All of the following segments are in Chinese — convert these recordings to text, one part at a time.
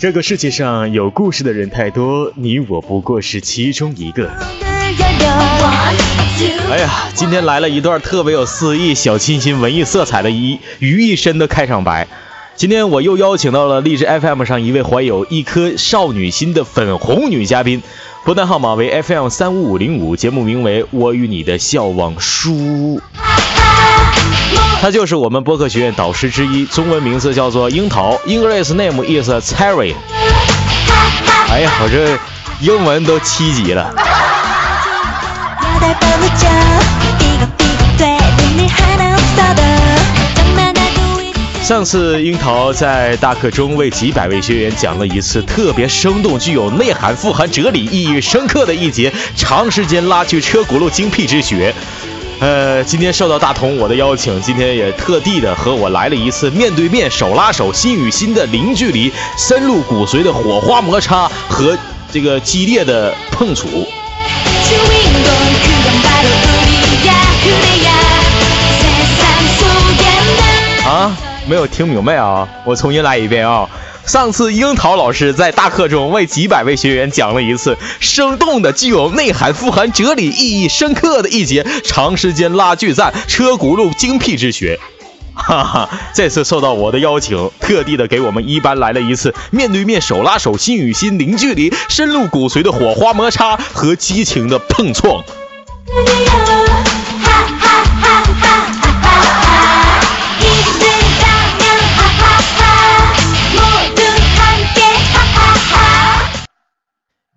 这个世界上有故事的人太多，你我不过是其中一个。哎呀，今天来了一段特别有诗意、小清新、文艺色彩的一于一身的开场白。今天我又邀请到了励志 FM 上一位怀有一颗少女心的粉红女嘉宾，拨单号码为 FM 三五五零五，节目名为《我与你的笑忘书》。他就是我们播客学院导师之一，中文名字叫做樱桃，English name is Cherry。哎呀，我这英文都七级了。上次樱桃在大课中为几百位学员讲了一次特别生动、具有内涵、富含哲理、意义深刻的一节长时间拉锯车轱辘精辟之学。呃，今天受到大同我的邀请，今天也特地的和我来了一次面对面、手拉手、心与心的零距离、深入骨髓的火花摩擦和这个激烈的碰触。啊，没有听明白啊！我重新来一遍啊！上次樱桃老师在大课中为几百位学员讲了一次生动的、具有内涵、富含哲理、意义深刻的一节长时间拉锯战车轱辘精辟之学。哈哈，这次受到我的邀请，特地的给我们一班来了一次面对面、手拉手、心与心零距离、深入骨髓的火花摩擦和激情的碰撞。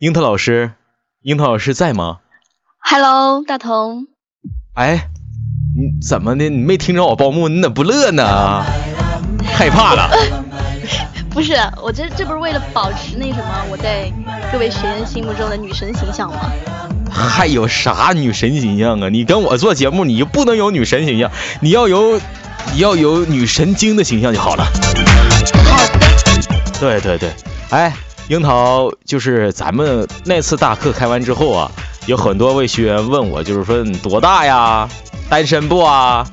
樱桃老师，樱桃老师在吗？Hello，大同。哎，你怎么的？你没听着我报幕，你咋不乐呢？害怕了？不是，我这这不是为了保持那什么我在各位学员心目中的女神形象吗？还有啥女神形象啊？你跟我做节目，你就不能有女神形象，你要有你要有女神经的形象就好了。好的。对对对，哎。樱桃就是咱们那次大课开完之后啊，有很多位学员问我，就是说你多大呀？单身不啊？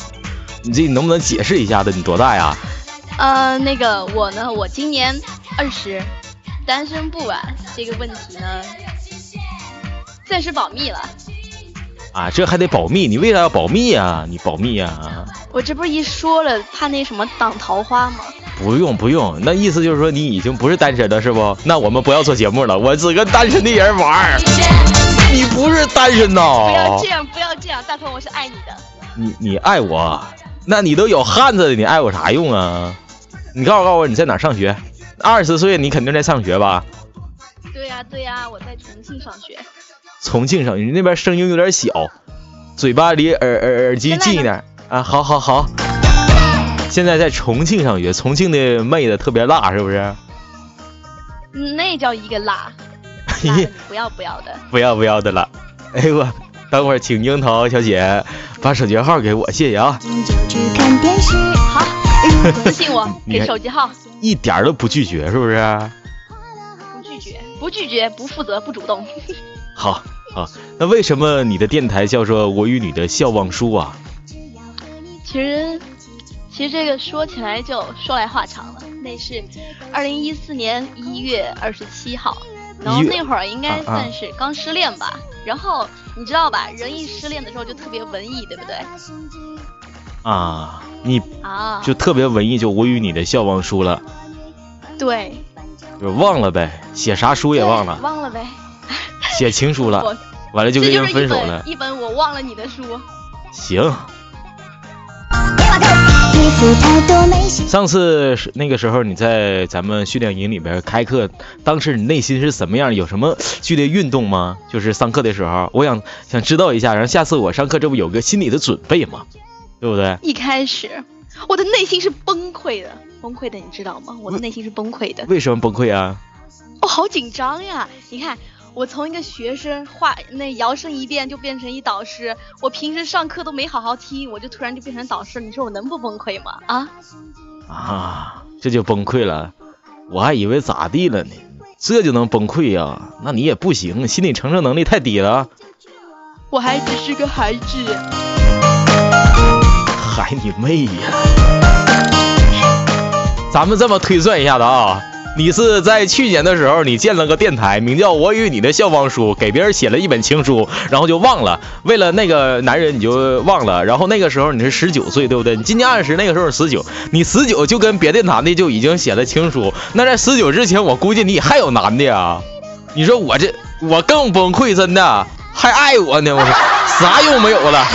你这能不能解释一下子？你多大呀？呃，那个我呢，我今年二十，单身不啊？这个问题呢，暂时保密了。啊，这还得保密？你为啥要保密啊？你保密啊？我这不是一说了，怕那什么挡桃花吗？不用不用，那意思就是说你已经不是单身了，是不？那我们不要做节目了，我只跟单身的人玩。你不是单身呐？不要这样，不要这样，大鹏，我是爱你的。你你爱我？那你都有汉子了，你爱我啥用啊？你告诉告诉我你在哪上学？二十岁你肯定在上学吧？对呀对呀，我在重庆上学。重庆上学，你那边声音有点小，嘴巴离耳耳耳机近一点啊！好好好。现在在重庆上学，重庆的妹子特别辣，是不是？那叫一个辣，不要不要的，不要不要的辣。哎呦我，等会儿请樱桃小姐把手机号给我，谢谢啊。好，私信我，给手机号。一点都不拒绝，是不是？不拒绝，不拒绝，不负责，不主动。好，好，那为什么你的电台叫做我与你的笑忘书啊？其实。其实这个说起来就说来话长了，那是二零一四年一月二十七号，然后那会儿应该算是刚失恋吧。然后你知道吧，人一失恋的时候就特别文艺，对不对？啊，你啊，就特别文艺，就我与你的笑忘书了。对，就忘了呗，写啥书也忘了。忘了呗。写情书了，完了就跟人分手了。一本我忘了你的书。行。上次那个时候你在咱们训练营里边开课，当时你内心是什么样？有什么剧烈运动吗？就是上课的时候，我想想知道一下，然后下次我上课这不有个心理的准备吗？对不对？一开始我的内心是崩溃的，崩溃的，你知道吗？我的内心是崩溃的。为什么崩溃啊？哦，好紧张呀！你看。我从一个学生话那摇身一变就变成一导师，我平时上课都没好好听，我就突然就变成导师，你说我能不崩溃吗？啊啊，这就崩溃了，我还以为咋地了呢，这就能崩溃呀？那你也不行，心理承受能力太低了。我还只是个孩子。孩你妹呀！咱们这么推算一下子啊。你是在去年的时候，你建了个电台，名叫《我与你的校方书》，给别人写了一本情书，然后就忘了。为了那个男人，你就忘了。然后那个时候你是十九岁，对不对？你今年二十，那个时候十九，你十九就跟别的男的就已经写了情书。那在十九之前，我估计你还有男的呀。你说我这我更崩溃，真的还爱我呢，我说啥用没有了。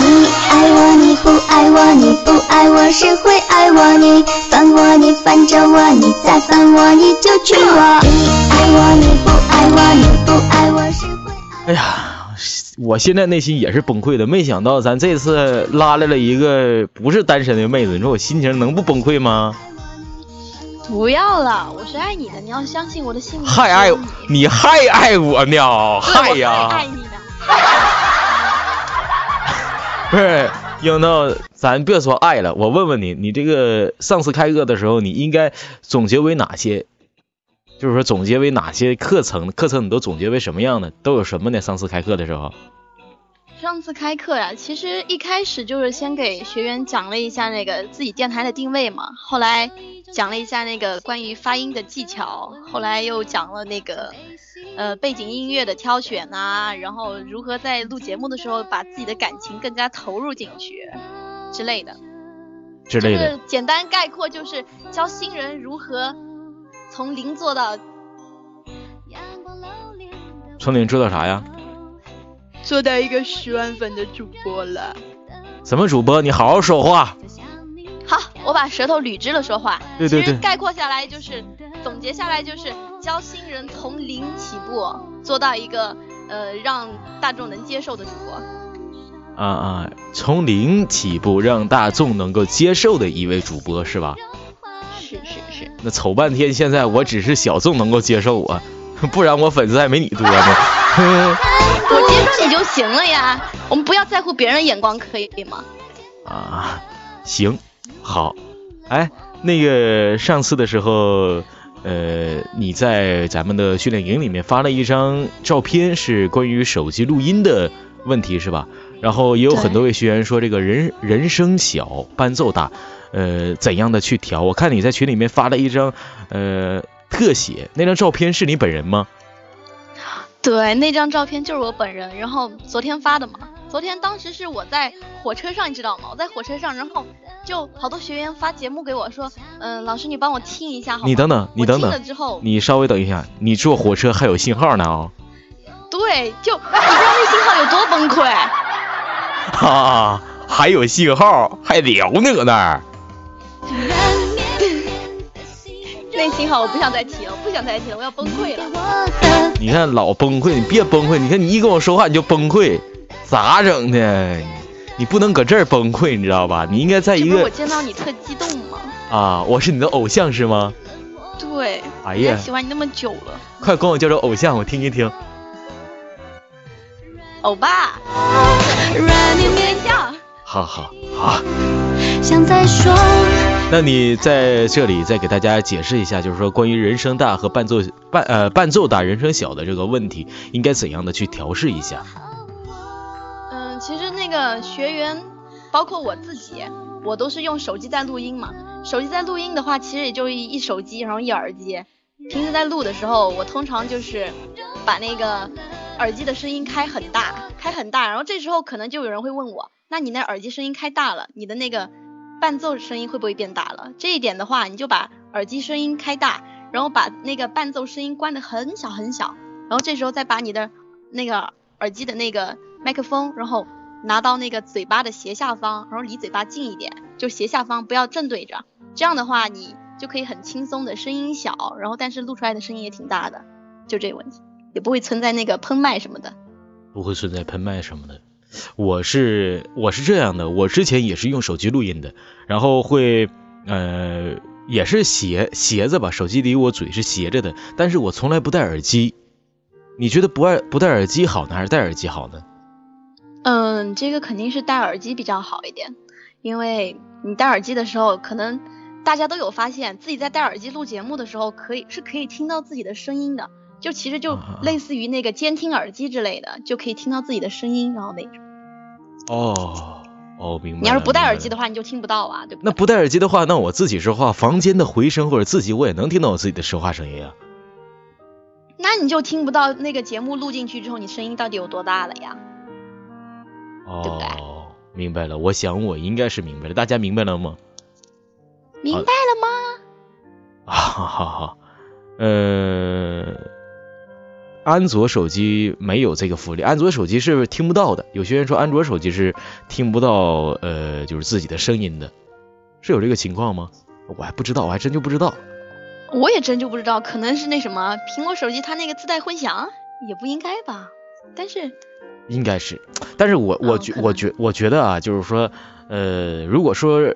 你爱我，你不爱我，你不爱我，谁会爱我？你烦我，你烦着我，你再烦我，你就娶我。你爱我，你不爱我，你不爱我，谁会爱？哎呀，我现在内心也是崩溃的，没想到咱这次拉来了一个不是单身的妹子，你说我心情能不崩溃吗？不要了，我是爱你的，你要相信我的心。还爱你还爱我呢？嗨呀！爱你呢。不是，英子，咱别说爱了，我问问你，你这个上次开课的时候，你应该总结为哪些？就是说总结为哪些课程？课程你都总结为什么样的？都有什么呢？上次开课的时候。上次开课呀，其实一开始就是先给学员讲了一下那个自己电台的定位嘛，后来讲了一下那个关于发音的技巧，后来又讲了那个呃背景音乐的挑选啊，然后如何在录节目的时候把自己的感情更加投入进去之类的。之类的。就是简单概括就是教新人如何从零做到。从零做到啥呀？做到一个十万粉的主播了。什么主播？你好好说话。好，我把舌头捋直了说话。对对对。概括下来就是，总结下来就是教新人从零起步，做到一个呃让大众能接受的主播。啊啊，从零起步让大众能够接受的一位主播是吧？是是是。那瞅半天，现在我只是小众能够接受我，不然我粉丝还没你多呢。我接受你就行了呀，我们不要在乎别人的眼光，可以吗？啊，行，好，哎，那个上次的时候，呃，你在咱们的训练营里面发了一张照片，是关于手机录音的问题，是吧？然后也有很多位学员说，这个人人声小，伴奏大，呃，怎样的去调？我看你在群里面发了一张呃特写，那张照片是你本人吗？对，那张照片就是我本人，然后昨天发的嘛。昨天当时是我在火车上，你知道吗？我在火车上，然后就好多学员发节目给我说，嗯，老师你帮我听一下好吗？你等等，你等等。了之后，你稍微等一下，你坐火车还有信号呢啊？对，就你知道那信号有多崩溃？哈，还有信号，还聊呢搁那儿。那信号我不想再提了，我不想再提了，我要崩溃了。你看老崩溃，你别崩溃。你看你一跟我说话你就崩溃，咋整的？你不能搁这儿崩溃，你知道吧？你应该在一个。我见到你特激动吗？啊，我是你的偶像是吗？对。哎呀，喜欢你那么久了。快管我叫做偶像，我听一听。欧巴。好好好。想再说。那你在这里再给大家解释一下，就是说关于人声大和伴奏伴呃伴奏大人声小的这个问题，应该怎样的去调试一下？嗯，其实那个学员，包括我自己，我都是用手机在录音嘛。手机在录音的话，其实也就一手机，然后一耳机。平时在录的时候，我通常就是把那个耳机的声音开很大，开很大，然后这时候可能就有人会问我，那你那耳机声音开大了，你的那个。伴奏声音会不会变大了？这一点的话，你就把耳机声音开大，然后把那个伴奏声音关得很小很小，然后这时候再把你的那个耳机的那个麦克风，然后拿到那个嘴巴的斜下方，然后离嘴巴近一点，就斜下方不要正对着，这样的话你就可以很轻松的声音小，然后但是录出来的声音也挺大的，就这个问题，也不会存在那个喷麦什么的，不会存在喷麦什么的。我是我是这样的，我之前也是用手机录音的，然后会呃也是斜斜着吧，手机离我嘴是斜着的，但是我从来不戴耳机。你觉得不爱不戴耳机好呢，还是戴耳机好呢？嗯，这个肯定是戴耳机比较好一点，因为你戴耳机的时候，可能大家都有发现自己在戴耳机录节目的时候，可以是可以听到自己的声音的。就其实就类似于那个监听耳机之类的，就可以听到自己的声音，然后那种。哦哦，明白。你要是不戴耳机的话，你就听不到啊，对不对？那不戴耳机的话，那我自己说话，房间的回声或者自己我也能听到我自己的说话声音啊。那你就听不到那个节目录进去之后，你声音到底有多大了呀？哦，明白了。我想我应该是明白了，大家明白了吗？明白了吗？啊，好好好，呃，安卓手机没有这个福利，安卓手机是听不到的。有些人说安卓手机是听不到，呃，就是自己的声音的，是有这个情况吗？我还不知道，我还真就不知道。我也真就不知道，可能是那什么，苹果手机它那个自带混响，也不应该吧？但是应该是，但是我我觉我觉我觉得啊，就是说，呃，如果说。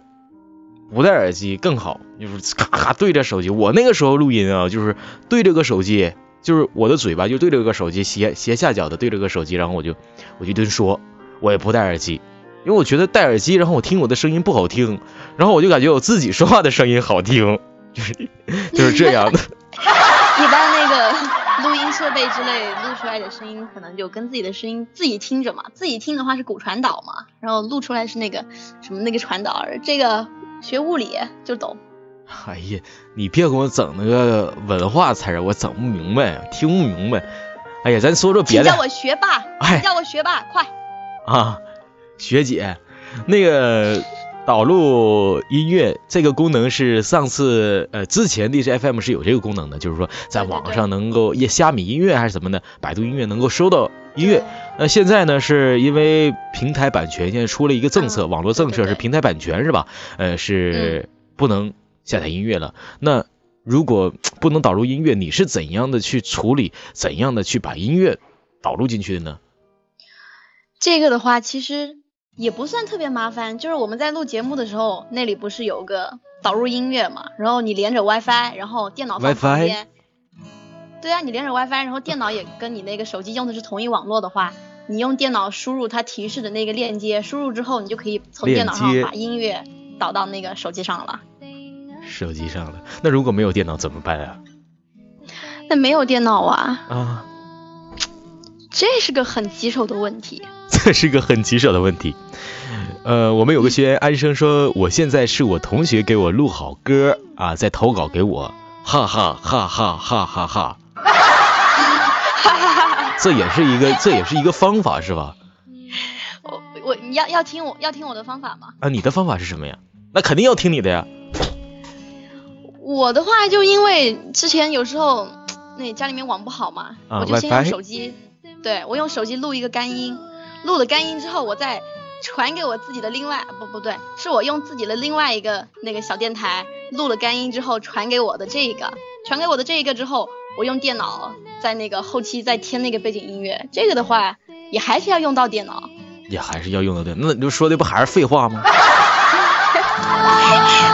不戴耳机更好，就是咔咔对着手机。我那个时候录音啊，就是对着个手机，就是我的嘴巴就对着个手机，斜斜下角的对着个手机，然后我就我就一顿说，我也不戴耳机，因为我觉得戴耳机，然后我听我的声音不好听，然后我就感觉我自己说话的声音好听，就是就是这样的。一般那个录音设备之类录出来的声音，可能就跟自己的声音自己听着嘛，自己听的话是骨传导嘛，然后录出来是那个什么那个传导，这个。学物理就懂。哎呀，你别给我整那个文化词儿，我整不明白，听不明白。哎呀，咱说说别的。叫我学霸，哎，叫我学霸，快。啊，学姐，那个导入音乐这个功能是上次呃之前 DJ FM 是有这个功能的，就是说在网上能够也虾米音乐还是什么的，百度音乐能够收到。音乐，那现在呢？是因为平台版权，现在出了一个政策，网络政策是平台版权是吧？呃，是不能下载音乐了。那如果不能导入音乐，你是怎样的去处理？怎样的去把音乐导入进去的呢？这个的话，其实也不算特别麻烦，就是我们在录节目的时候，那里不是有个导入音乐嘛？然后你连着 WiFi，然后电脑放旁边。对啊，你连着 WiFi，然后电脑也跟你那个手机用的是同一网络的话，你用电脑输入它提示的那个链接，输入之后，你就可以从电脑上把音乐导到那个手机上了。手机上了，那如果没有电脑怎么办啊？那没有电脑啊？啊，这是个很棘手的问题。这是个很棘手的问题。呃，我们有个学员安生说，我现在是我同学给我录好歌啊，在投稿给我，哈哈哈哈哈哈哈。这也是一个，这也是一个方法，是吧？我我你要要听我要听我的方法吗？啊，你的方法是什么呀？那肯定要听你的呀。我的话就因为之前有时候 那家里面网不好嘛，我就先用手机，对我用手机录一个干音，录了干音之后，我再传给我自己的另外不不对，是我用自己的另外一个那个小电台录了干音之后传给我的这个，传给我的这一个之后。我用电脑在那个后期再添那个背景音乐，这个的话也还是要用到电脑，也还是要用到电脑。那你就说的不还是废话吗？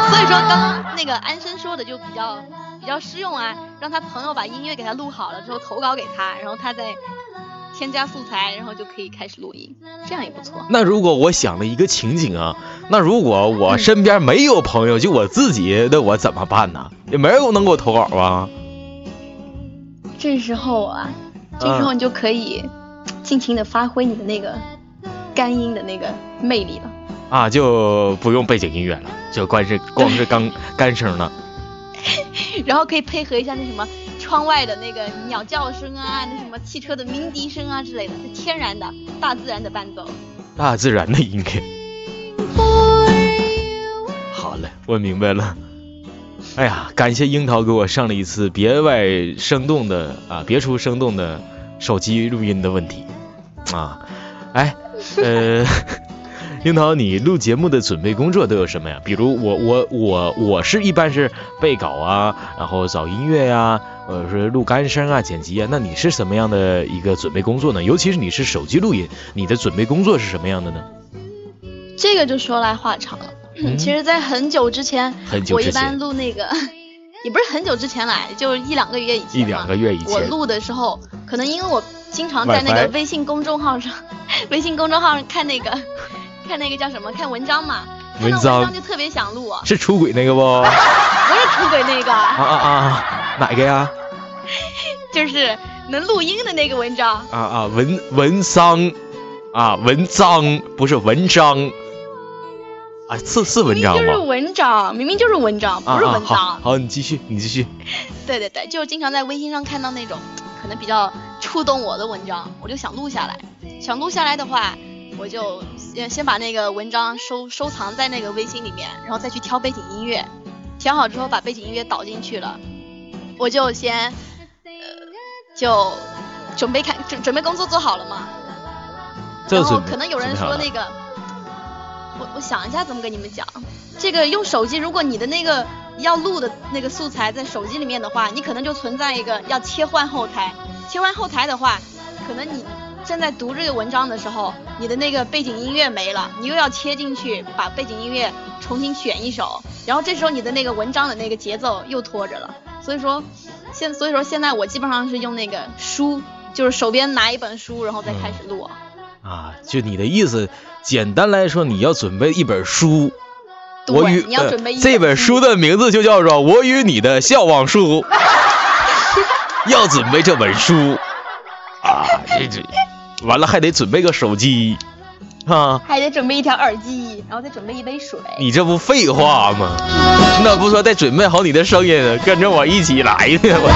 所以说刚刚那个安生说的就比较比较适用啊，让他朋友把音乐给他录好了之后投稿给他，然后他再添加素材，然后就可以开始录音，这样也不错。那如果我想了一个情景啊，那如果我身边没有朋友，就我自己，那我怎么办呢？也没人能给我投稿啊。这时候啊，这时候你就可以尽情的发挥你的那个干音的那个魅力了。啊，就不用背景音乐了，就光是光是干干声呢。然后可以配合一下那什么窗外的那个鸟叫声啊，那什么汽车的鸣笛声啊之类的，天然的大自然的伴奏。大自然的音乐。好嘞，我明白了。哎呀，感谢樱桃给我上了一次别外生动的啊，别出生动的手机录音的问题啊。哎，呃，樱桃，你录节目的准备工作都有什么呀？比如我我我我是一般是背稿啊，然后找音乐呀，或者是录干声啊、剪辑啊。那你是什么样的一个准备工作呢？尤其是你是手机录音，你的准备工作是什么样的呢？这个就说来话长了。其实，在很久之前，我一般录那个，也不是很久之前来，就一两个月以前一两个月以前，我录的时候，可能因为我经常在那个微信公众号上，微信公众号上看那个，看那个叫什么，看文章嘛，文章就特别想录。是出轨那个不？不是出轨那个。啊啊啊！哪个呀？就是能录音的那个文章。啊啊，文文章，啊文章不是文章。啊，是是文章吗？就是文章，明明就是文章，不是文章。好，好，你继续，你继续。对对对，就是经常在微信上看到那种可能比较触动我的文章，我就想录下来。想录下来的话，我就先先把那个文章收收藏在那个微信里面，然后再去挑背景音乐，挑好之后把背景音乐导进去了，我就先呃就准备看准准备工作做好了嘛。然后可能有人说那个。我我想一下怎么跟你们讲，这个用手机，如果你的那个要录的那个素材在手机里面的话，你可能就存在一个要切换后台，切换后台的话，可能你正在读这个文章的时候，你的那个背景音乐没了，你又要切进去把背景音乐重新选一首，然后这时候你的那个文章的那个节奏又拖着了，所以说现所以说现在我基本上是用那个书，就是手边拿一本书，然后再开始录。啊，就你的意思，简单来说，你要准备一本书，我与你要准备这本书的名字就叫做《我与你的笑忘书》，要准备这本书。啊，这这完了还得准备个手机啊，还得准备一条耳机，然后再准备一杯水。你这不废话吗？那不说得准备好你的声音，跟着我一起来呢？我。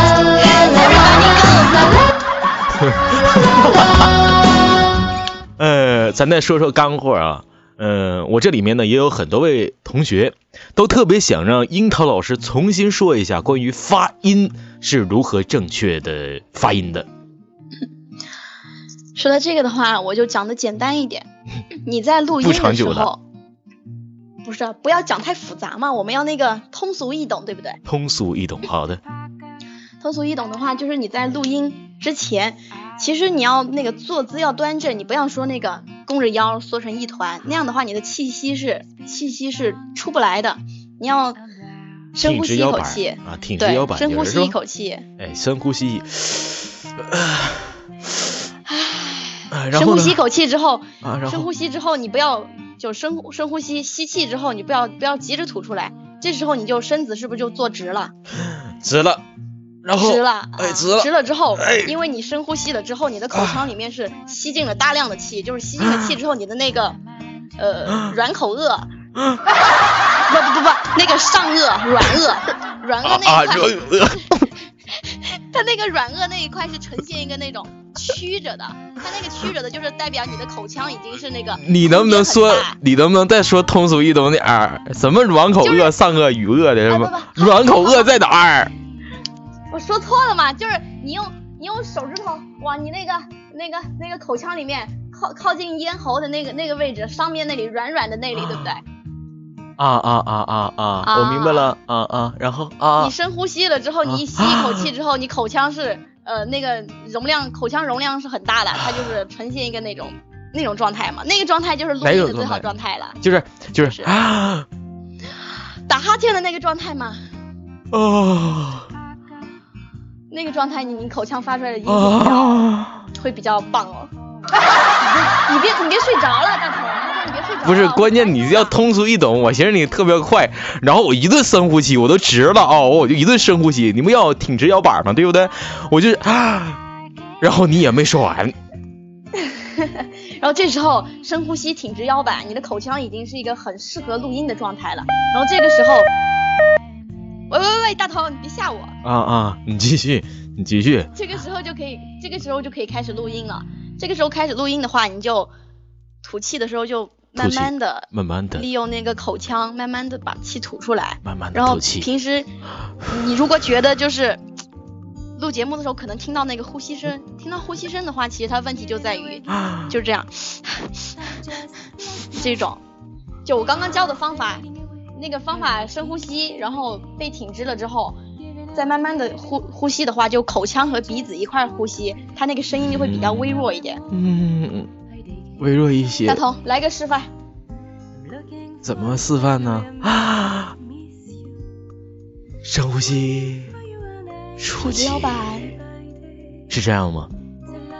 呃，咱再说说干货啊，呃，我这里面呢也有很多位同学都特别想让樱桃老师重新说一下关于发音是如何正确的发音的。说到这个的话，我就讲的简单一点。你在录音的时候，不是不要讲太复杂嘛，我们要那个通俗易懂，对不对？通俗易懂，好的。通俗易懂的话，就是你在录音之前。其实你要那个坐姿要端正，你不要说那个弓着腰缩成一团，那样的话你的气息是气息是出不来的。你要深呼吸一口气啊，挺直腰板，深呼吸一口气，哎，深呼吸，唉，深呼吸一口气之后，深呼吸之后你不要就深深呼吸，吸气之后你不要不要急着吐出来，这时候你就身子是不是就坐直了？直了。然后直了，哎，直了，直了之后，因为你深呼吸了之后，你的口腔里面是吸进了大量的气，就是吸进了气之后，你的那个呃软口腭，不不不不，那个上颚软腭，软腭那一块，它那个软腭那一块是呈现一个那种曲着的，它那个曲着的就是代表你的口腔已经是那个。你能不能说，你能不能再说通俗易懂点儿？什么软口腭、上颚、与腭的什么？软口腭在哪儿？我说错了嘛，就是你用你用手指头往你那个那个那个口腔里面靠靠近咽喉的那个那个位置上面那里软软的那里，对不对？啊啊啊啊啊！我明白了啊啊，然后啊，你深呼吸了之后，你一吸一口 气之后，你口腔是呃那个容量口腔容量是很大的，它就是呈现一个那种那种状态嘛，那个状态就是录音的最好状态了，就是就是啊，打哈欠的那个状态嘛。哦。那个状态，你你口腔发出来的音比较会比较棒哦。你别你别睡着了，大头。不是，关键你要通俗易懂。我寻思你特别快，然后我一顿深呼吸，我都直了啊，我就一顿深呼吸。你不要挺直腰板吗，对不对？我就啊，然后你也没说完。然后这时候深呼吸，挺直腰板，你的口腔已经是一个很适合录音的状态了。然后这个时候。喂喂喂，大头，你别吓我！啊啊，你继续，你继续。这个时候就可以，这个时候就可以开始录音了。这个时候开始录音的话，你就吐气的时候就慢慢的、慢慢的利用那个口腔，慢慢的把气吐出来。慢慢的然后平时你如果觉得就是录节目的时候可能听到那个呼吸声，听到呼吸声的话，其实它问题就在于就是这样，这种。就我刚刚教的方法。那个方法深呼吸，然后背挺直了之后，再慢慢的呼呼吸的话，就口腔和鼻子一块呼吸，它那个声音就会比较微弱一点。嗯嗯嗯，微弱一些。大头，来个示范。怎么示范呢？啊！深呼吸，出气。腰板。是这样吗？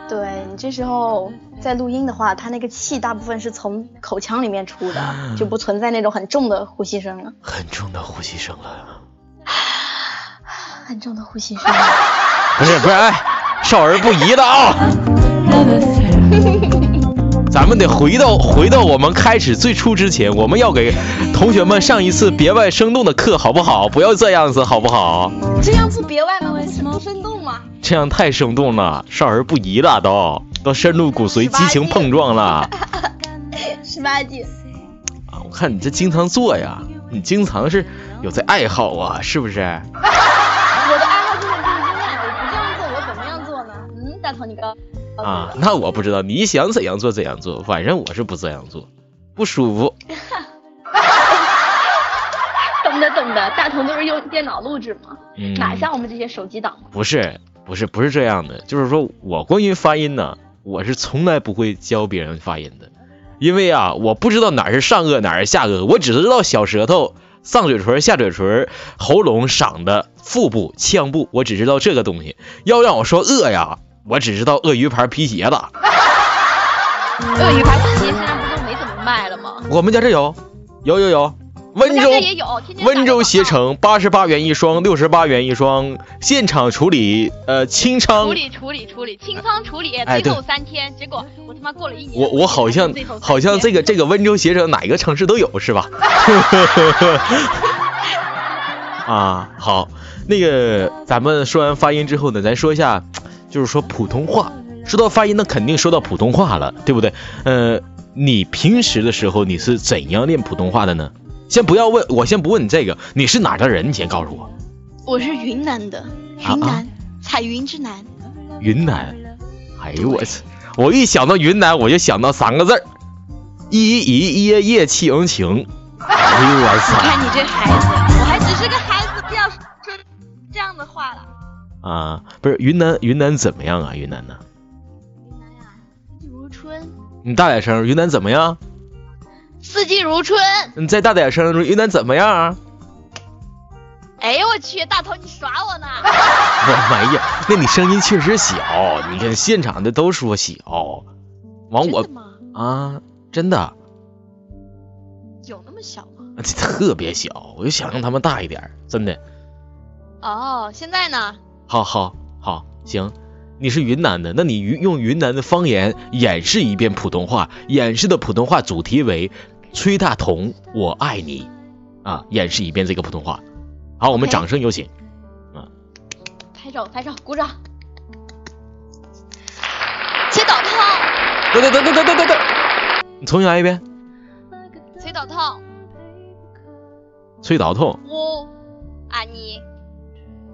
对你这时候在录音的话，它那个气大部分是从口腔里面出的，就不存在那种很重的呼吸声了。很重的呼吸声了。很重的呼吸声。不是不是，哎，少儿不宜的啊。咱们得回到回到我们开始最初之前，我们要给同学们上一次别外生动的课，好不好？不要这样子，好不好？这样子别外能？不生动吗？这样太生动了，少儿不宜了，都都深入骨髓，激情碰撞了。十八禁。啊，我看你这经常做呀，你经常是有这爱好啊，是不是？我的爱好就是录音啊，我不这样做，我怎么样做呢？嗯，大头你告。啊，那我不知道，你想怎样做怎样做，反正我是不这样做，不舒服。懂的懂的，大同都是用电脑录制嘛，哪像我们这些手机党？不是不是不是这样的，就是说我关于发音呢，我是从来不会教别人发音的，因为啊，我不知道哪是上颚哪是下颚，我只知道小舌头、上嘴唇、下嘴唇、喉咙、嗓的腹部、腔部，我只知道这个东西。要让我说饿呀。我只知道鳄鱼牌皮鞋子。鳄鱼牌皮鞋现在不都没怎么卖了吗？我们家这有，有有有。温州也有，温州鞋城八十八元一双，六十八元一双，现场处理，呃，清仓。处理处理处理，清仓处理，最后三天。结果我他妈过了一年。我我好像好像这个这个温州鞋城哪一个城市都有是吧？啊，好，那个咱们说完发音之后呢，咱说一下。就是说普通话，说到发音，那肯定说到普通话了，对不对？呃，你平时的时候你是怎样练普通话的呢？先不要问我，先不问你这个，你是哪的人？你先告诉我。我是云南的，云南彩云之南。云南，哎呦我操！我一想到云南，我就想到三个字儿：一一一夜夜情情。哎呦我操！你看你这孩子，我还只是个孩子，不要说这样的话了。啊，不是云南，云南怎么样啊？云南呢？云南呀，四季如春。你大点声，云南怎么样？四季如春。你再大点声，云南怎么样啊？哎呦我去，大头你耍我呢？我没有，那你声音确实小，你看现场的都说小。完我啊，真的。有那么小吗？特别小，我就想让他们大一点，真的。哦，现在呢？好好好，行，你是云南的，那你用云南的方言演示一遍普通话，演示的普通话主题为崔大同我爱你啊，演示一遍这个普通话。好，我们掌声有请。啊，拍照拍照，鼓掌。崔导痛。等等等等等等等等，你重新来一遍。崔导痛。崔导痛。我爱你。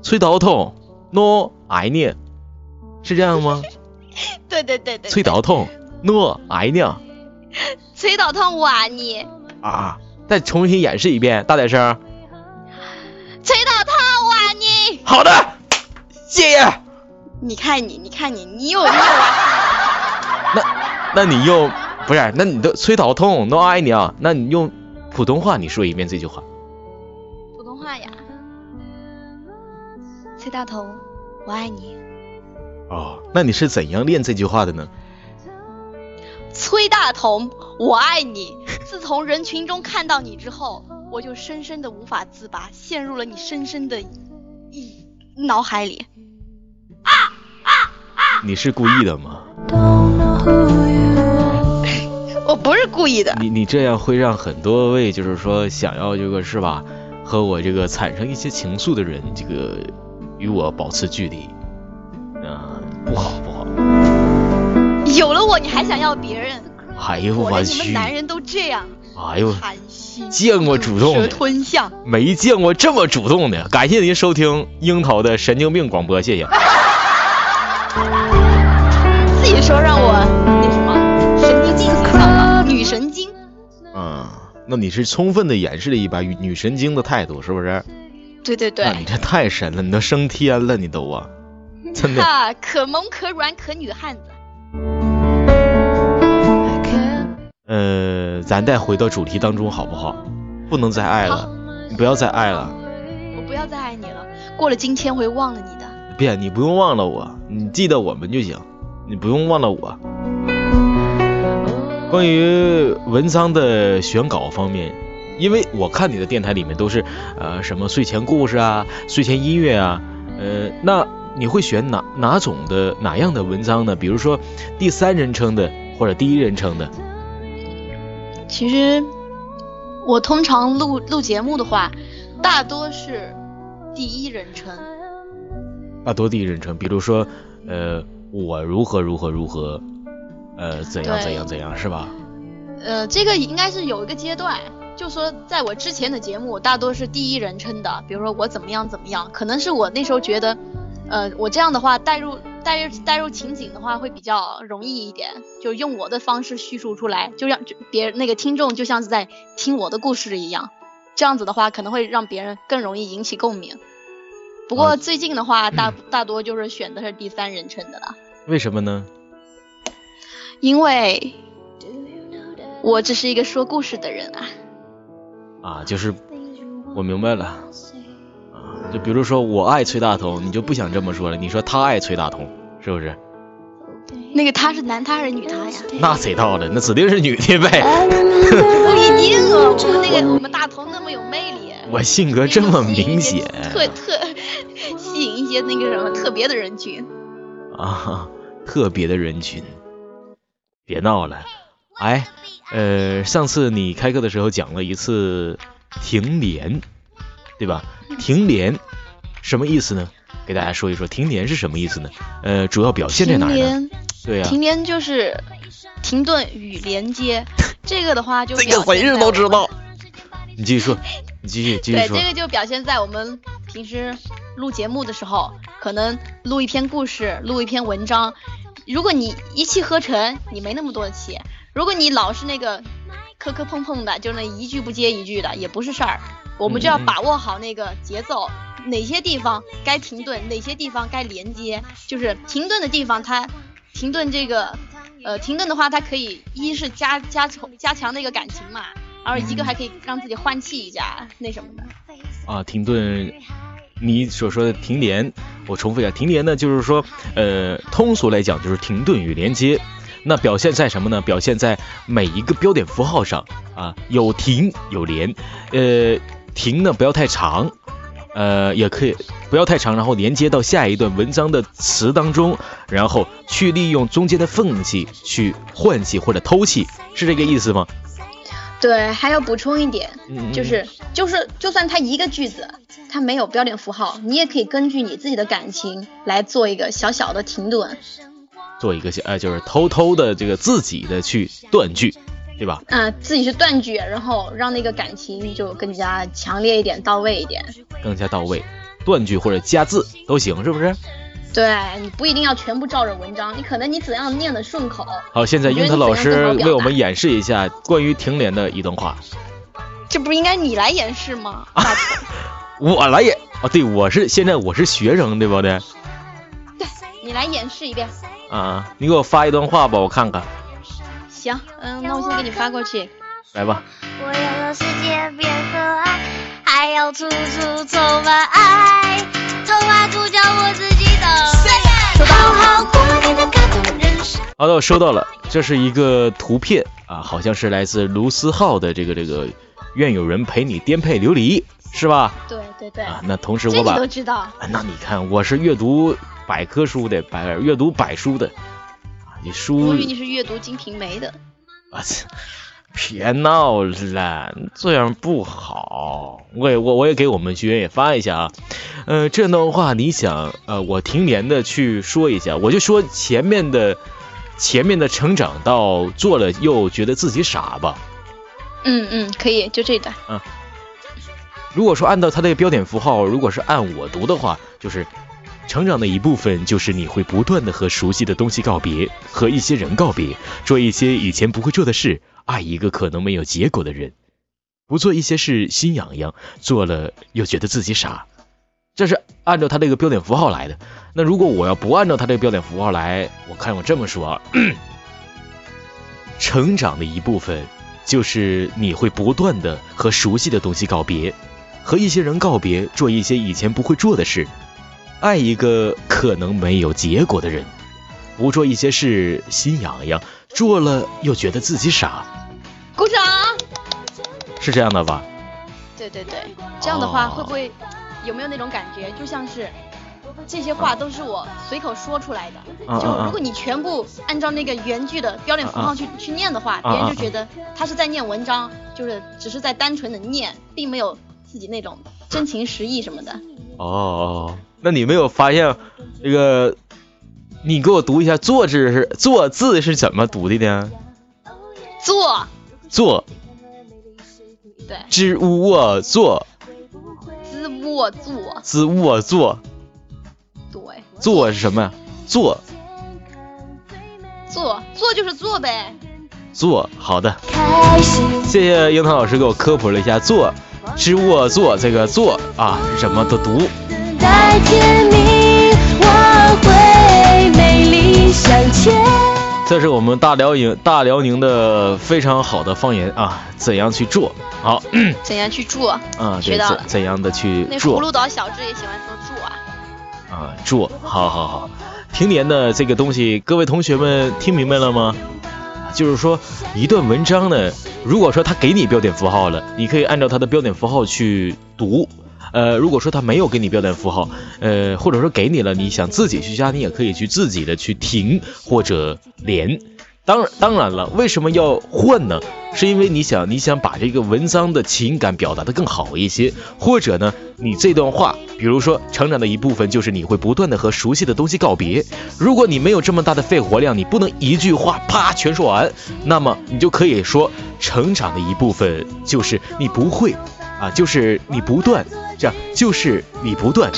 崔导痛。我爱你，是这样吗？对对对对。崔导痛，我爱你。崔导痛，我爱你。啊！再重新演示一遍，大点声。崔导痛，我爱你。好的，谢谢。你看你，你看你，你有。那那你用不是？那你的崔导痛，我爱你啊？那你用普通话你说一遍这句话。普通话呀。崔大同，我爱你。哦，那你是怎样练这句话的呢？崔大同，我爱你。自从人群中看到你之后，我就深深的无法自拔，陷入了你深深的一脑海里。啊啊啊！你是故意的吗？我不是故意的。你你这样会让很多位就是说想要这个是吧，和我这个产生一些情愫的人这个。与我保持距离，嗯，不好不好。有了我，你还想要别人？哎呦我去！你们男人都这样。哎呦，见过主动的，吞象，没见过这么主动的。感谢您收听樱桃的神经病广播，谢谢。自己说让我那什么神经病形象吗？女神经。嗯，那你是充分的演示了一把女神经的态度，是不是？对对对，你这太神了，你都升天了，你都啊，真的，可萌可软可女汉子。呃，咱再回到主题当中好不好？不能再爱了，你不要再爱了。我不要再爱你了，过了今天会忘了你的。别，你不用忘了我，你记得我们就行，你不用忘了我。关于文章的选稿方面。因为我看你的电台里面都是，呃，什么睡前故事啊、睡前音乐啊，呃，那你会选哪哪种的哪样的文章呢？比如说第三人称的，或者第一人称的？其实我通常录录节目的话，大多是第一人称。大多第一人称，比如说，呃，我如何如何如何，呃，怎样怎样怎样，是吧？呃，这个应该是有一个阶段，就说在我之前的节目，大多是第一人称的，比如说我怎么样怎么样，可能是我那时候觉得，呃，我这样的话带入带入带入情景的话会比较容易一点，就用我的方式叙述出来，就让别人那个听众就像是在听我的故事一样，这样子的话可能会让别人更容易引起共鸣。不过最近的话，大大多就是选的是第三人称的了。为什么呢？因为我只是一个说故事的人啊。啊，就是我明白了。啊，就比如说我爱崔大同，你就不想这么说了，你说他爱崔大同，是不是？那个他是男他还是女他呀？那谁道了？那指定是女的呗。不一定啊，我们那个我们大同那么有魅力。我性格这么明显。特特。吸引一些那个什么特别的人群啊，特别的人群，别闹了，哎，呃，上次你开课的时候讲了一次停连，对吧？停连什么意思呢？给大家说一说，停连是什么意思呢？呃，主要表现在哪呢？对呀，停连就是停顿与连接，这个的话就这个谁人都知道。你继续说，你继续继续说。对，这个就表现在我们平时录节目的时候，可能录一篇故事，录一篇文章。如果你一气呵成，你没那么多的气；如果你老是那个磕磕碰碰的，就那一句不接一句的，也不是事儿。我们就要把握好那个节奏，哪些地方该停顿，哪些地方该连接。就是停顿的地方，它停顿这个，呃，停顿的话，它可以一是加加强加强那个感情嘛。然后一个还可以让自己换气一下，那什么的。啊，停顿，你所说的停连，我重复一下，停连呢，就是说，呃，通俗来讲就是停顿与连接。那表现在什么呢？表现在每一个标点符号上啊，有停有连。呃，停呢不要太长，呃，也可以不要太长，然后连接到下一段文章的词当中，然后去利用中间的缝隙去换气或者偷气，是这个意思吗？对，还要补充一点，就是就是，就算它一个句子它没有标点符号，你也可以根据你自己的感情来做一个小小的停顿，做一个小，呃，就是偷偷的这个自己的去断句，对吧？嗯，自己去断句，然后让那个感情就更加强烈一点，到位一点，更加到位，断句或者加字都行，是不是？对你不一定要全部照着文章，你可能你怎样念的顺口。好，现在英特老师为我们演示一下关于停连的一段话。这不是应该你来演示吗？啊 我来演啊，对，我是现在我是学生对不对？对，你来演示一遍。啊，你给我发一段话吧，我看看。行，嗯，那我先给你发过去。来吧。我要让世界变可爱，还要处处充满爱，童话主角我自己。好的，我收到了，这是一个图片啊，好像是来自卢思浩的这个这个愿有人陪你颠沛流离，是吧？对对对。啊，那同时我把都知道。那你看，我是阅读百科书的，百阅读百书的啊，你书。我以为你是阅读《金瓶梅》的。我操！别闹了，这样不好。我也我我也给我们学员也发一下啊。呃，这段话你想呃，我停连的去说一下，我就说前面的前面的成长到做了又觉得自己傻吧。嗯嗯，可以，就这段。嗯。如果说按照他的标点符号，如果是按我读的话，就是成长的一部分就是你会不断的和熟悉的东西告别，和一些人告别，做一些以前不会做的事。爱一个可能没有结果的人，不做一些事心痒痒，做了又觉得自己傻，这是按照他这个标点符号来的。那如果我要不按照他这个标点符号来，我看我这么说啊，成长的一部分就是你会不断的和熟悉的东西告别，和一些人告别，做一些以前不会做的事，爱一个可能没有结果的人，不做一些事心痒痒，做了又觉得自己傻。鼓掌，是这样的吧？对对对，这样的话会不会有没有那种感觉，就像是这些话都是我随口说出来的。就如果你全部按照那个原句的标点符号去去念的话，别人就觉得他是在念文章，就是只是在单纯的念，并没有自己那种真情实意什么的。哦，那你没有发现这个？你给我读一下“坐”字是“坐”字是怎么读的呢？坐。坐。对。知卧坐。知卧坐。知卧坐。对。坐是什么呀？坐。坐坐就是坐呗。坐，好的。谢谢樱桃老师给我科普了一下“坐”，知卧坐这个“坐”啊是什么的读。这是我们大辽宁大辽宁的非常好的方言啊，怎样去做？好，怎样去做？啊，学到了。怎样的去做？那葫芦岛小智也喜欢说做啊。啊，做，好好好。停年的这个东西，各位同学们听明白了吗？就是说，一段文章呢，如果说他给你标点符号了，你可以按照他的标点符号去读。呃，如果说他没有给你标点符号，呃，或者说给你了，你想自己去加，你也可以去自己的去停或者连。当然，当然了，为什么要换呢？是因为你想，你想把这个文章的情感表达的更好一些，或者呢，你这段话，比如说成长的一部分就是你会不断的和熟悉的东西告别。如果你没有这么大的肺活量，你不能一句话啪全说完，那么你就可以说，成长的一部分就是你不会。啊，就是你不断这样，就是你不断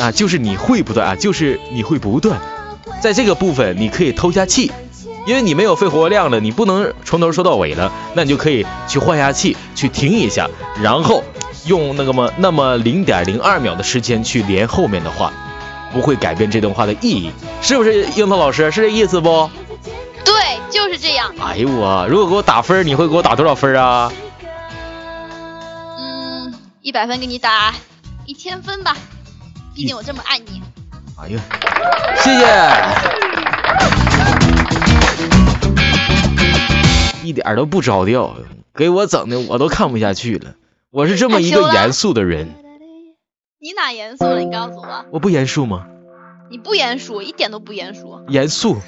啊，就是你会不断啊，就是你会不断，在这个部分你可以偷下气，因为你没有肺活量了，你不能从头说到尾了，那你就可以去换下气，去停一下，然后用那个么那么零点零二秒的时间去连后面的话，不会改变这段话的意义，是不是樱桃老师是这意思不？对，就是这样。哎呦我，如果给我打分，你会给我打多少分啊？一百分给你打一千分吧，毕竟我这么爱你。哎呀，谢谢，一点都不着调，给我整的我都看不下去了。我是这么一个严肃的人。你哪严肃了？你告诉我。我不严肃吗？你不严肃，一点都不严肃。严肃。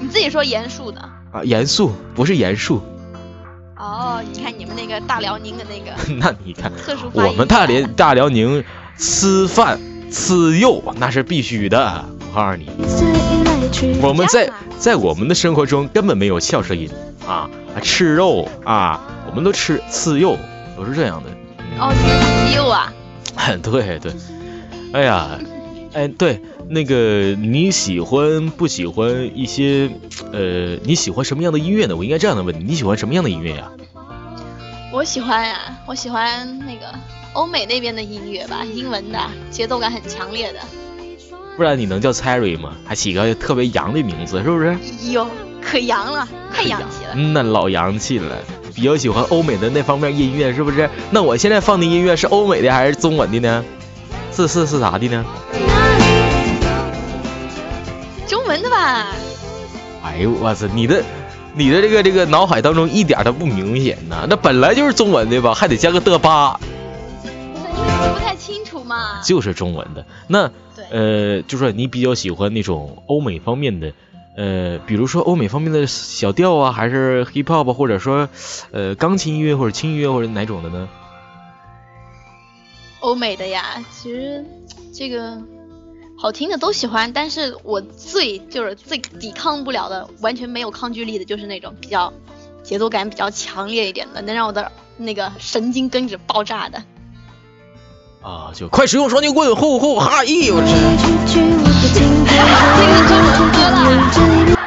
你自己说严肃的。啊，严肃不是严肃。哦，你看你们那个大辽宁的那个，那你看，我们大连大辽宁吃饭吃肉那是必须的，我告诉你，我们在在我们的生活中根本没有翘舌音啊，吃肉啊，我们都吃吃肉，都是这样的。哦，吃鸡肉啊？对对，哎呀，哎对。那个你喜欢不喜欢一些呃你喜欢什么样的音乐呢？我应该这样的问你，你喜欢什么样的音乐呀？我喜欢呀，我喜欢那个欧美那边的音乐吧，英文的，节奏感很强烈的。不然你能叫 Cherry 吗？还起个特别洋的名字，是不是？哟，可洋了，太洋气了。嗯，那老洋气了，比较喜欢欧美的那方面音乐，是不是？那我现在放的音乐是欧美的还是中文的呢？是是是啥的呢？哎呦我操！你的你的这个这个脑海当中一点都不明显呐，那本来就是中文的吧，还得加个的吧？不太清楚嘛。就是中文的。那呃，就说你比较喜欢那种欧美方面的，呃，比如说欧美方面的小调啊，还是 hip hop，或者说呃钢琴音乐或者轻音乐或者哪种的呢？欧美的呀，其实这个。好听的都喜欢，但是我最就是最抵抗不了的，完全没有抗拒力的，就是那种比较节奏感比较强烈一点的，能让我的那个神经跟着爆炸的。啊，就快使用双截棍，呼呼哈咦！我这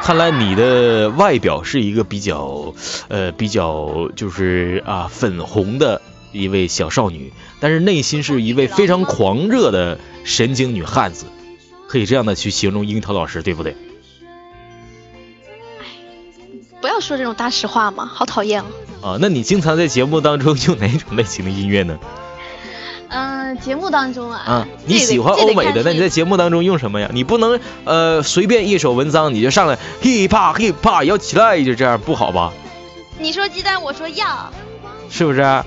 看来你的外表是一个比较呃比较就是啊粉红的一位小少女，但是内心是一位非常狂热的神经女汉子。可以这样的去形容樱桃老师，对不对？不要说这种大实话嘛，好讨厌哦。啊，那你经常在节目当中用哪种类型的音乐呢？嗯，节目当中啊。啊，你喜欢欧美的，那你在节目当中用什么呀？你不能呃随便一首文章你就上来 hip hop hip hop 要起来就这样不好吧？你说鸡蛋，我说要，是不是？呃，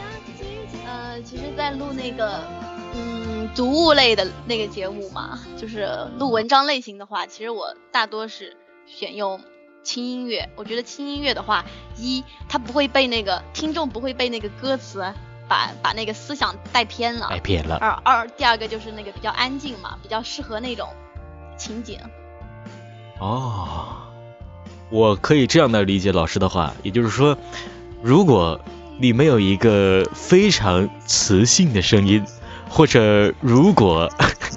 其实，在录那个。读物类的那个节目嘛，就是录文章类型的话，其实我大多是选用轻音乐。我觉得轻音乐的话，一它不会被那个听众不会被那个歌词把把那个思想带偏了，带偏了。二二第二个就是那个比较安静嘛，比较适合那种情景。哦，我可以这样的理解老师的话，也就是说，如果你没有一个非常磁性的声音，或者如果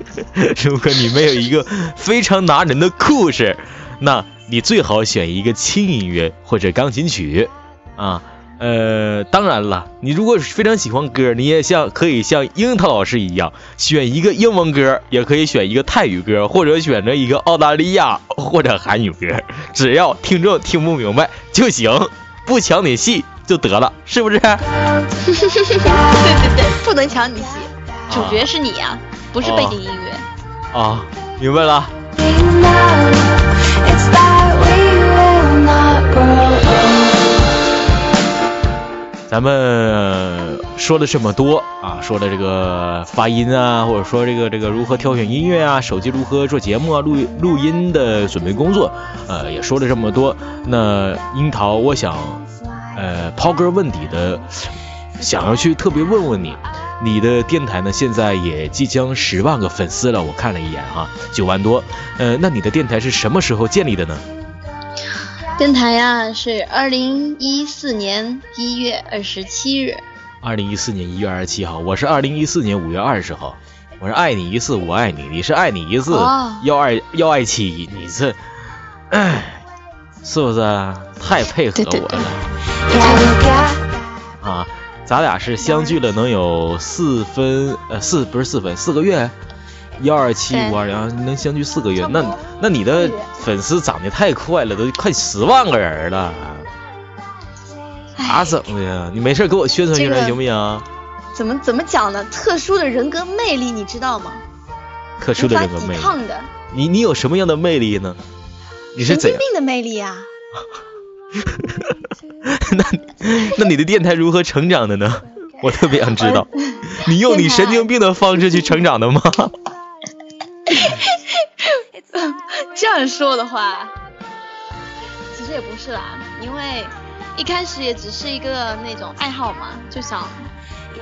如果你没有一个非常拿人的故事，那你最好选一个轻音乐或者钢琴曲啊。呃，当然了，你如果非常喜欢歌，你也像可以像樱桃老师一样，选一个英文歌，也可以选一个泰语歌，或者选择一个澳大利亚或者韩语歌，只要听众听不明白就行，不抢你戏就得了，是不是？对对对，不能抢你戏，主角是你呀，不是背景音乐。啊，明白了。咱们说了这么多啊，说了这个发音啊，或者说这个这个如何挑选音乐啊，手机如何做节目啊，录录音的准备工作，呃，也说了这么多。那樱桃，我想，呃，抛根问底的，想要去特别问问你，你的电台呢，现在也即将十万个粉丝了，我看了一眼哈，九万多。呃，那你的电台是什么时候建立的呢？电台呀，是二零一四年一月二十七日。二零一四年一月二十七号，我是二零一四年五月二十号。我是爱你一次，我爱你，你是爱你一次，幺二幺二七，你这，哎，是不是太配合我了？啊，咱俩是相聚了能有四分呃四不是四分四个月。幺二七五二零能相聚四个月，那那你的粉丝涨得太快了，都快十万个人了，咋整的呀？你没事给我宣传宣传行不行？怎么怎么讲呢？特殊的人格魅力，你知道吗？特殊的人格魅力。你你有什么样的魅力呢？你是神经病的魅力啊！那那你的电台如何成长的呢？我特别想知道，你用你神经病的方式去成长的吗？这样说的话，其实也不是啦，因为一开始也只是一个那种爱好嘛，就想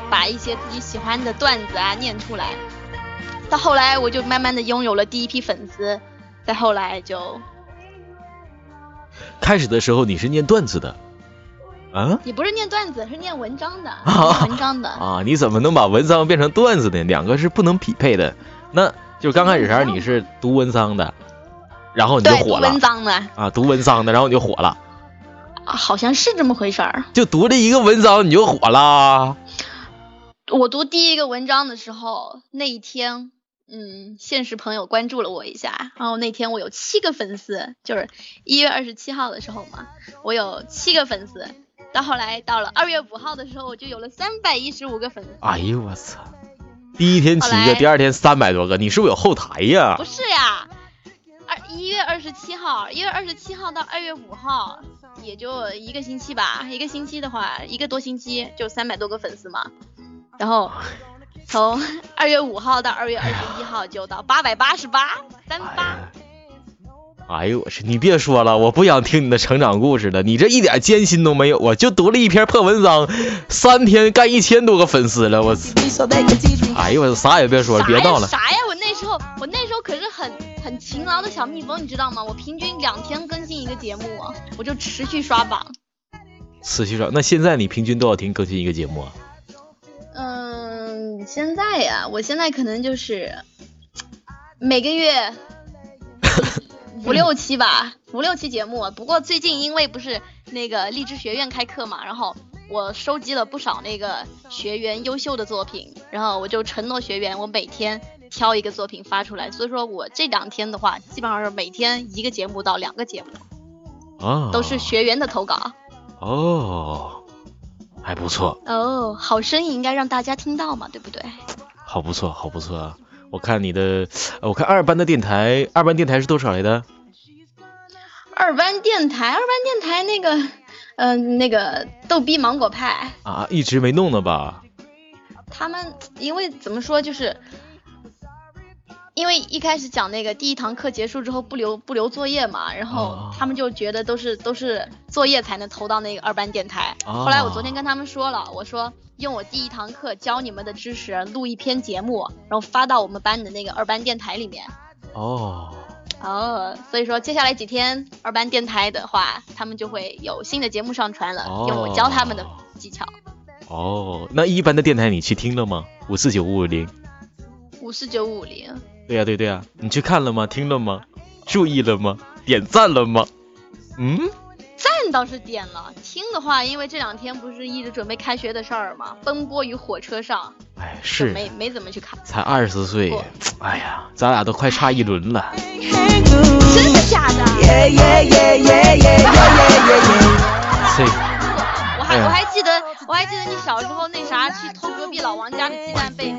把一些自己喜欢的段子啊念出来。到后来我就慢慢的拥有了第一批粉丝，再后来就，开始的时候你是念段子的，啊？你不是念段子，是念文章的，文章的。啊？你怎么能把文章变成段子呢？两个是不能匹配的。那就刚开始时候你是读文章的。然后你就火了，文章的啊，读文章的，然后你就火了，啊，好像是这么回事儿。就读了一个文章，你就火了。我读第一个文章的时候，那一天，嗯，现实朋友关注了我一下，然后那天我有七个粉丝，就是一月二十七号的时候嘛，我有七个粉丝。到后来到了二月五号的时候，我就有了三百一十五个粉丝。哎呦我操！第一天七个，第二天三百多个，你是不是有后台呀？不是呀。二一月二十七号，一月二十七号到二月五号，也就一个星期吧。一个星期的话，一个多星期就三百多个粉丝嘛。然后从二月五号到二月二十一号，就到八百八十八，三八。哎呦我去！你别说了，我不想听你的成长故事了。你这一点艰辛都没有啊！就读了一篇破文章，三天干一千多个粉丝了，我操！哎呦我啥也别说了，别闹了。啥呀？我那时候，我那时候可是很很勤劳的小蜜蜂，你知道吗？我平均两天更新一个节目，我就持续刷榜。持续刷？那现在你平均多少天更新一个节目啊？嗯，现在呀，我现在可能就是每个月。五六期吧，五六期节目。不过最近因为不是那个荔枝学院开课嘛，然后我收集了不少那个学员优秀的作品，然后我就承诺学员，我每天挑一个作品发出来。所以说我这两天的话，基本上是每天一个节目到两个节目，啊，都是学员的投稿。哦，还不错。哦，好声音应该让大家听到嘛，对不对？好不错，好不错啊。我看你的，我看二班的电台，二班电台是多少来的？二班电台，二班电台那个，嗯，那个逗逼芒果派啊，一直没弄呢吧？他们因为怎么说，就是因为一开始讲那个第一堂课结束之后不留不留作业嘛，然后他们就觉得都是都是作业才能投到那个二班电台。后来我昨天跟他们说了，我说用我第一堂课教你们的知识录一篇节目，然后发到我们班的那个二班电台里面。哦。哦，所以说接下来几天二班电台的话，他们就会有新的节目上传了，用我教他们的技巧。哦，那一班的电台你去听了吗？五四九五五零。五四九五零。对呀对对呀，你去看了吗？听了吗？注意了吗？点赞了吗？嗯，赞倒是点了，听的话，因为这两天不是一直准备开学的事儿吗，奔波于火车上，哎，是没没怎么去看。才二十岁，哎呀，咱俩都快差一轮了。真的假的？对。我还我还记得我还记得你小时候那啥去偷隔壁老王家的鸡蛋被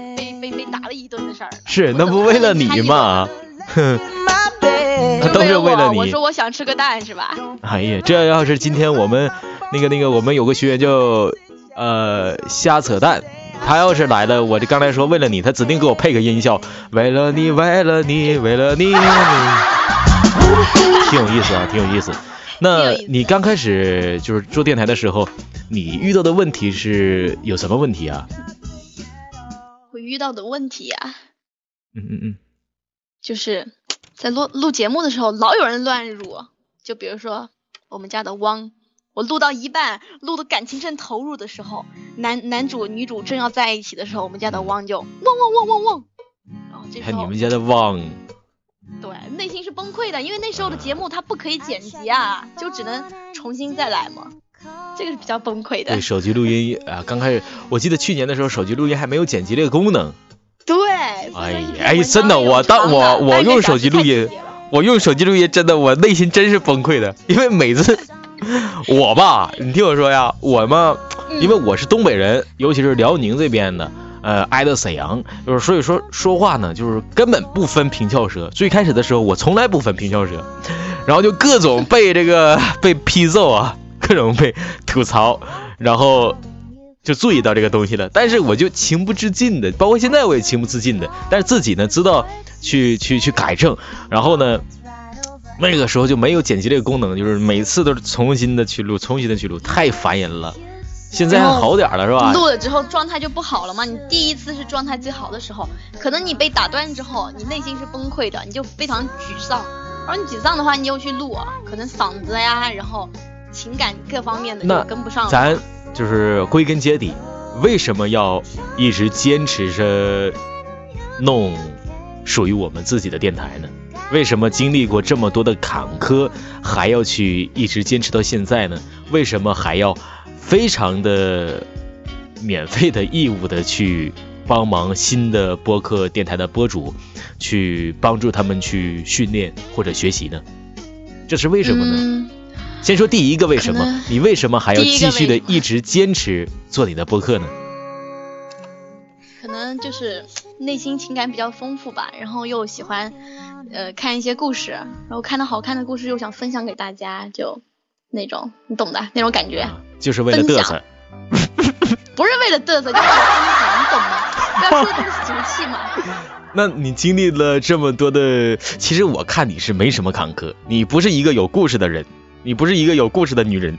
一顿的事儿。是，那不为了你吗？哼。都是为了你。我说我想吃个蛋，是吧？哎呀，这要是今天我们那个那个，我们有个学员叫呃瞎扯淡，他要是来了，我就刚才说为了你，他指定给我配个音效，为了你，为了你，为了你，挺有意思啊，挺有意思。那你刚开始就是做电台的时候，你遇到的问题是有什么问题啊？我遇到的问题呀？嗯嗯嗯，就是。在录录节目的时候，老有人乱入，就比如说我们家的汪，我录到一半，录的感情正投入的时候，男男主女主正要在一起的时候，我们家的汪就汪汪汪汪汪，然后这时候你们家的汪，对，内心是崩溃的，因为那时候的节目它不可以剪辑啊，就只能重新再来嘛，这个是比较崩溃的。对，手机录音啊，刚开始我记得去年的时候，手机录音还没有剪辑这个功能。对，哎呀，哎，真的，我当我我用手机录音，我用手机录音，真的，我内心真是崩溃的，因为每次 我吧，你听我说呀，我嘛，因为我是东北人，尤其是辽宁这边的，呃，挨着沈阳，就是所以说说话呢，就是根本不分平翘舌。最开始的时候，我从来不分平翘舌，然后就各种被这个被批揍啊，各种被吐槽，然后。就注意到这个东西了，但是我就情不自禁的，包括现在我也情不自禁的，但是自己呢知道去去去改正，然后呢那个时候就没有剪辑这个功能，就是每次都是重新的去录，重新的去录，太烦人了。现在还好点了是吧？录了之后状态就不好了嘛。你第一次是状态最好的时候，可能你被打断之后，你内心是崩溃的，你就非常沮丧。而你沮丧的话，你又去录，可能嗓子呀，然后情感各方面的就跟不上了。咱。就是归根结底，为什么要一直坚持着弄属于我们自己的电台呢？为什么经历过这么多的坎坷，还要去一直坚持到现在呢？为什么还要非常的免费的义务的去帮忙新的播客电台的播主，去帮助他们去训练或者学习呢？这是为什么呢？先说第一个为什么？你为什么还要继续的一直坚持做你的播客呢？可能就是内心情感比较丰富吧，然后又喜欢呃看一些故事，然后看到好看的故事又想分享给大家，就那种你懂的那种感觉。就是为了嘚瑟。不是为了嘚瑟，就是分享，你懂吗？不要说这么俗气嘛。那你经历了这么多的，其实我看你是没什么坎坷，你不是一个有故事的人。你不是一个有故事的女人，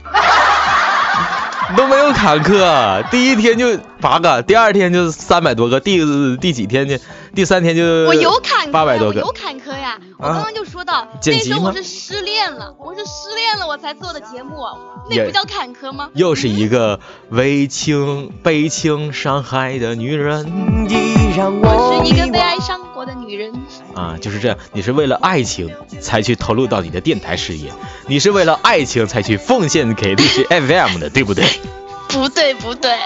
你 都没有坎坷。第一天就八个，第二天就三百多个，第第几天呢？第三天就我有坎坷，八百多个，有坎坷呀。我刚刚就说到，那时候我是失恋了，我是失恋了我才做的节目，那不叫坎坷吗？又是一个为情悲情伤害的女人，我是一个被爱伤过的女人。啊，就是这样，你是为了爱情才去投入到你的电台事业，你是为了爱情才去奉献给历史 FM 的，对不对？不对不对，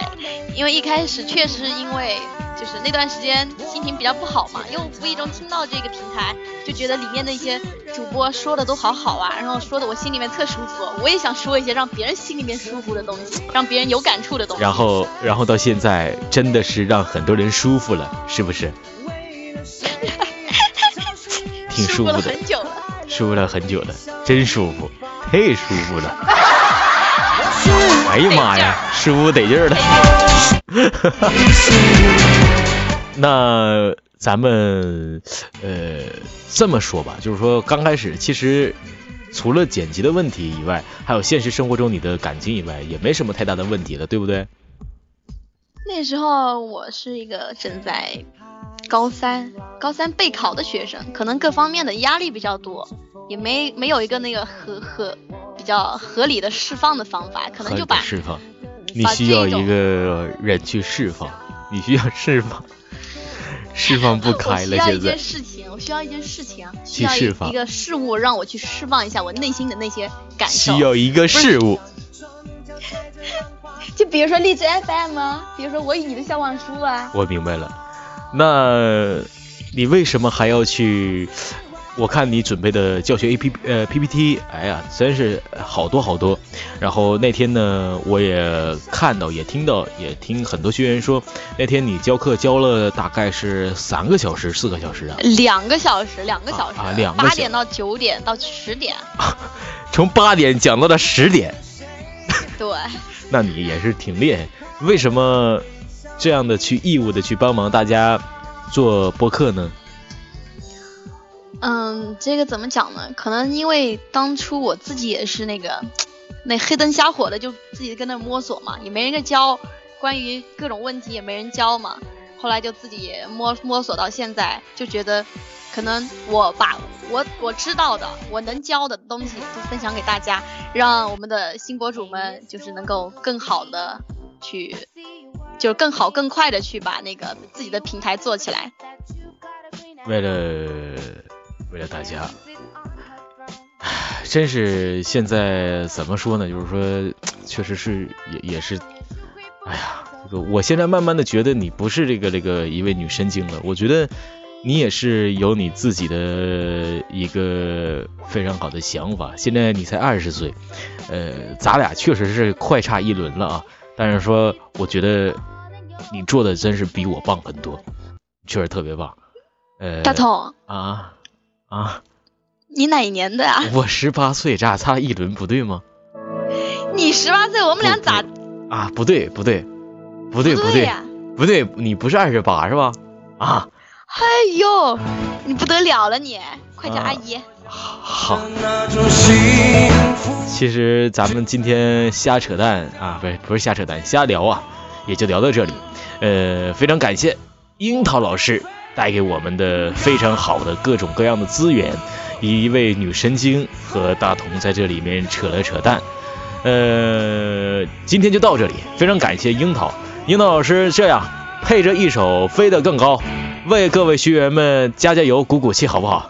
因为一开始确实是因为。就是那段时间心情比较不好嘛，又无意中听到这个平台，就觉得里面的一些主播说的都好好啊，然后说的我心里面特舒服，我也想说一些让别人心里面舒服的东西，让别人有感触的东西。然后，然后到现在真的是让很多人舒服了，是不是？挺舒服的，很久了，舒服了很久了，真舒服，太舒服了。哎呀妈呀，舒服得劲儿了。那咱们呃这么说吧，就是说刚开始其实除了剪辑的问题以外，还有现实生活中你的感情以外，也没什么太大的问题了，对不对？那时候我是一个正在高三高三备考的学生，可能各方面的压力比较多，也没没有一个那个合合比较合理的释放的方法，可能就把释放，你需要一个人去释放，你需要释放，释放不开了。现在需要一件事情，我需要一件事情，需要一个事物让我去释放一下我内心的那些感受。需要一个事物。就比如说荔枝 FM 啊，比如说我与你的小黄书啊。我明白了，那你为什么还要去？我看你准备的教学 A P P 呃 P P T，哎呀，真是好多好多。然后那天呢，我也看到，也听到，也听很多学员说，那天你教课教了大概是三个小时、四个小时啊？两个小时，两个小时啊，两个八点到九点到十点，从八点讲到了十点。对。那你也是挺厉害，为什么这样的去义务的去帮忙大家做播客呢？嗯，这个怎么讲呢？可能因为当初我自己也是那个那黑灯瞎火的，就自己跟那摸索嘛，也没人教，关于各种问题也没人教嘛，后来就自己摸摸索到现在，就觉得。可能我把我我知道的，我能教的东西都分享给大家，让我们的新博主们就是能够更好的去，就是更好更快的去把那个自己的平台做起来。为了为了大家，唉，真是现在怎么说呢？就是说，确实是也也是，哎呀，这个我现在慢慢的觉得你不是这个这个一位女神经了，我觉得。你也是有你自己的一个非常好的想法。现在你才二十岁，呃，咱俩确实是快差一轮了啊。但是说，我觉得你做的真是比我棒很多，确实特别棒。呃，大同啊啊，你哪一年的啊？我十八岁，咱俩差一轮，不对吗？你十八岁，我们俩咋？啊，不对不对不对不对不对，你不是二十八是吧？啊。哎呦，你不得了了你，快叫阿姨。好。其实咱们今天瞎扯淡啊，不是不是瞎扯淡，瞎聊啊，也就聊到这里。呃，非常感谢樱桃老师带给我们的非常好的各种各样的资源，一位女神经和大同在这里面扯了扯淡。呃，今天就到这里，非常感谢樱桃，樱桃老师这样配着一首《飞得更高》。为各位学员们加加油、鼓鼓气，好不好？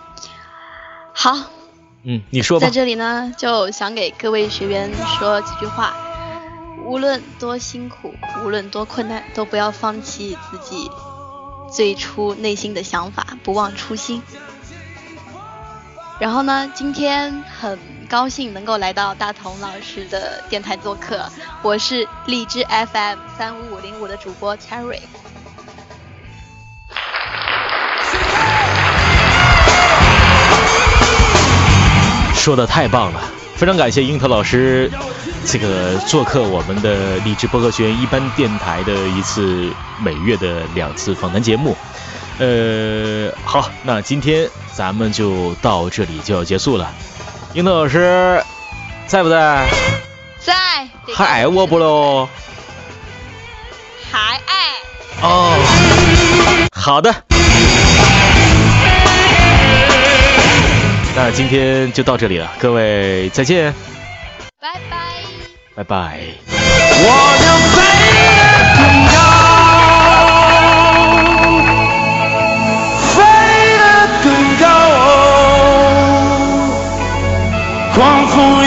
好。嗯，你说吧。在这里呢，就想给各位学员说几句话：无论多辛苦，无论多困难，都不要放弃自己最初内心的想法，不忘初心。然后呢，今天很高兴能够来到大同老师的电台做客，我是荔枝 FM 三五五零五的主播 Terry。说的太棒了，非常感谢樱桃老师这个做客我们的励志播客学院一班电台的一次每月的两次访谈节目。呃，好，那今天咱们就到这里就要结束了。樱桃老师在不在？在。还爱我不喽？还爱。哦，好的。那今天就到这里了，各位再见，拜拜，拜拜。我要飞得更高，飞得更高，狂风。